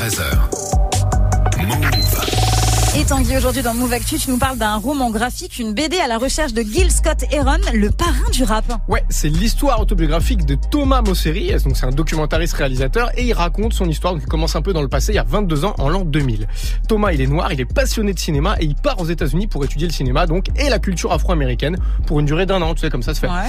13h. Et Tanguy, aujourd'hui dans Move Actu, tu nous parles d'un roman graphique, une BD à la recherche de Gil Scott Heron, le parrain du rap. Ouais, c'est l'histoire autobiographique de Thomas Mosseri, donc c'est un documentariste réalisateur, et il raconte son histoire, donc il commence un peu dans le passé, il y a 22 ans, en l'an 2000. Thomas, il est noir, il est passionné de cinéma, et il part aux États-Unis pour étudier le cinéma, donc, et la culture afro-américaine, pour une durée d'un an, tu sais, comme ça se fait. Ouais.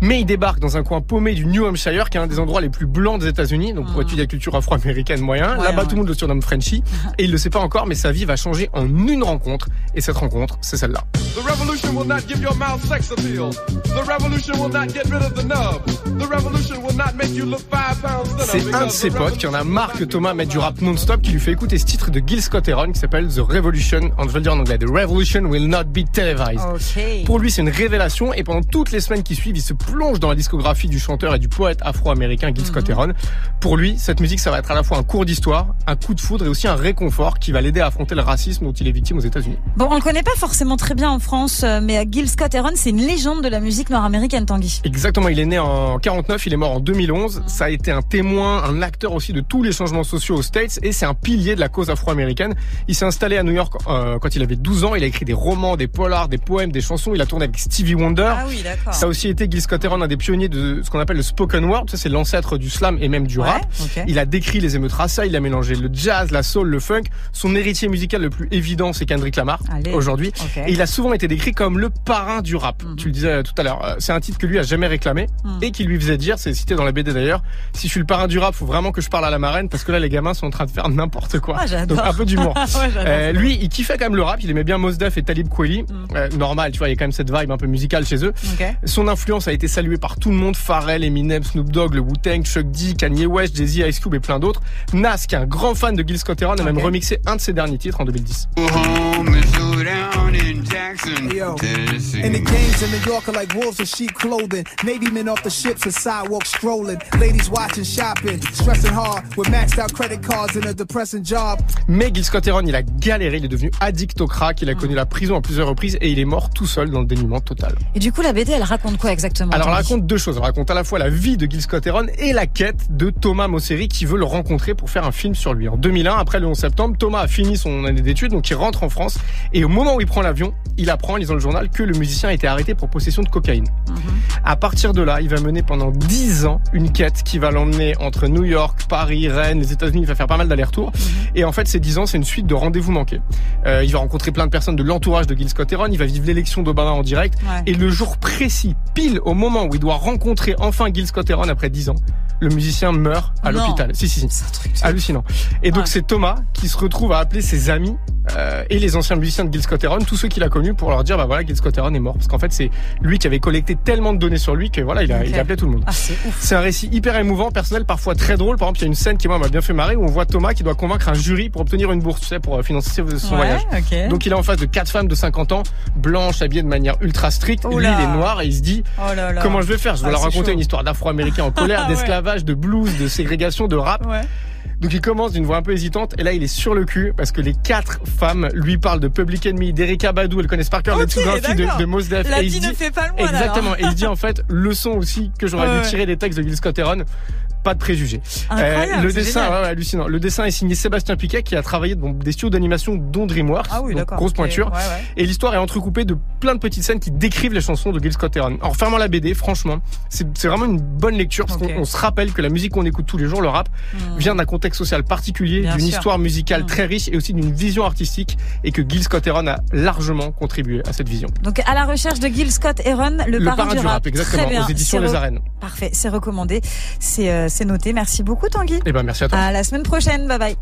Mais il débarque dans un coin paumé du New Hampshire, qui est un des endroits les plus blancs des États-Unis, donc pour étudier la culture afro-américaine moyen. Ouais, Là-bas, ouais. tout le monde le surnomme Frenchie, et il le sait pas encore, mais sa vie va changer en une rencontre, et cette rencontre, c'est celle-là. The revolution will not give your mouth sex appeal. The revolution will not get rid of the nub. The revolution will not make you look five pounds thinner. C'est un de ses the potes qui en a marre que Thomas mette du rap non-stop, qui lui fait écouter ce titre de Gil Scott Heron qui s'appelle The Revolution, je vais le dire en anglais, The Revolution will not be televised. Pour lui, c'est une révélation et pendant toutes les semaines qui suivent, il se plonge dans la discographie du chanteur et du poète afro-américain Gil Scott Heron. Pour lui, cette musique, ça va être à la fois un cours d'histoire, un coup de foudre et aussi un réconfort qui va l'aider à affronter le racisme dont il est victime aux États-Unis. Bon, on le connaît pas forcément très bien en France, euh, mais Gil Scott Heron, c'est une légende de la musique nord-américaine, Tanguy. Exactement, il est né en 49, il est mort en 2011. Ça a été un témoin, un acteur aussi de tous les changements sociaux aux States et c'est un pilier de la cause afro-américaine. Il s'est installé à New York euh, quand il avait 12 ans. Il a écrit des romans, des polars, des poèmes, des chansons. Il a tourné avec Stevie Wonder. Ah oui, d'accord. Ça a aussi été Gil Scott Heron, un des pionniers de ce qu'on appelle le spoken word. Ça, c'est l'ancêtre du slam et même du Ouais, rap. Il a décrit les émeutes raciales, il a mélangé le jazz, la soul, le funk. Son héritier musical le plus évident, c'est Kendrick Lamar, aujourd'hui. Et il a souvent été décrit comme le parrain du rap. Mhm. Tu le disais tout à l'heure. Euh, C'est un titre que lui a jamais réclamé Mhm. et qui lui faisait dire, c'est cité dans la BD d'ailleurs, si je suis le parrain du rap, faut vraiment que je parle à la marraine parce que là, les gamins sont en train de faire n'importe quoi. Ah. Donc un peu d'humour. Ouais, Euh, lui, il kiffait quand même le rap. Il aimait bien Mos Def et Talib Kweli. Mhm. Euh, normal, tu vois, il y a quand même cette vibe un peu musicale chez eux. Son influence a été saluée par tout le monde, Pharrell, Eminem, Snoop Dogg, le Wu-Tang, Chuck D, Kanye West, Jay-Z, Ice Cube et plein d'autres. Nas, qui est un grand fan de Gil Scott Heron, a même remixé un de ses derniers titres en 2010. Home down in Jackson, Yo. Tennessee. And the gangs in New York are like wolves in sheep clothing. Navy men off the ships and sidewalks strolling. Ladies watching, shopping, stressing hard with maxed out credit cards and a depressing job. Mais Gil Scott Heron, il a galéré, il est devenu addict au crack, il a connu la prison à plusieurs reprises et il est mort tout seul dans le dénuement total. Et du coup, la BD, elle raconte quoi exactement Alors elle raconte deux choses. Elle raconte à la fois la vie de Gil Scott Heron et la quête de Thomas Mosseri qui veut le rencontrer pour faire un film sur lui. En 2001, après le 11 septembre, Thomas a fini son année d'études, donc il rentre en France. Et au moment où il prend l'avion, il apprend en lisant le journal que le musicien a été arrêté pour possession de cocaïne. À partir de là, il va mener pendant 10 ans une quête qui va l'emmener entre New York, Paris, Rennes, les États-Unis. Il va faire pas mal d'allers-retours. Et en fait, ces 10 ans, c'est une suite de rendez-vous manqués. Euh, il va rencontrer plein de personnes de l'entourage de Gil Scott Heron. Il va vivre l'élection d'Obama en direct. Ouais. Et le jour précis, pile au moment où il doit rencontrer enfin Gil Scott Heron après 10 ans, le musicien meurt à l'hôpital. Si, si, si. C'est un truc. Hallucinant. Et donc Ouais. c'est Thomas qui se retrouve à appeler ses amis euh, et les anciens musiciens de Gil Scott Heron, tous ceux qu'il a connus, pour leur dire bah voilà Gil Scott Heron est mort parce qu'en fait c'est lui qui avait collecté tellement de données sur lui que voilà il a, il a appelé tout le monde. Ah, c'est un récit hyper émouvant, personnel, parfois très drôle. Par exemple, il y a une scène qui moi m'a bien fait marrer où on voit Thomas qui doit convaincre un jury pour obtenir une bourse, tu sais, pour euh, financer son Ouais, voyage. ok. Donc il est en face de quatre femmes de 50 ans, blanches, habillées de manière ultra stricte. Lui, Oula. il est noir et il se dit oh là là. comment je vais faire? Je vais Ah, leur raconter chaud. une histoire d'Afro-Américains en colère, d'esclavage, de blues, de ségrégation, de rap. Ouais. Donc il commence d'une voix un peu hésitante et là il est sur le cul parce que les quatre femmes lui parlent de Public Enemy, d'Erika Badou, elles connaissent par cœur la Ok, discographie de, de Mos Def. La et il ne dit- fait pas le moine. Exactement. Et il dit en fait leçon aussi que j'aurais Ouais, dû tirer des textes de Gil Scott Heron. Pas de préjugés. Incroyable, Euh, le dessin, ouais, hallucinant. Le dessin est signé Sébastien Piquet qui a travaillé dans des studios d'animation dont DreamWorks. Ah oui, donc d'accord. grosse pointure. Ouais, ouais. Et l'histoire est entrecoupée de plein de petites scènes qui décrivent les chansons de Gil Scott Heron. En fermant la BD, franchement, c'est vraiment une bonne lecture parce qu'on on se rappelle que la musique qu'on écoute tous les jours, le rap, Hmm. vient d'un contexte social particulier, d'une histoire musicale Mm. très riche et aussi d'une vision artistique et que Gil Scott Heron a largement contribué à cette vision. Donc à la recherche de Gil Scott Heron, le, Le parrain, du rap. exactement, Très bien. aux éditions Les Arènes. Parfait, c'est recommandé, c'est euh, c'est noté. Merci beaucoup Tanguy. Eh ben merci à toi. À la semaine prochaine, bye bye.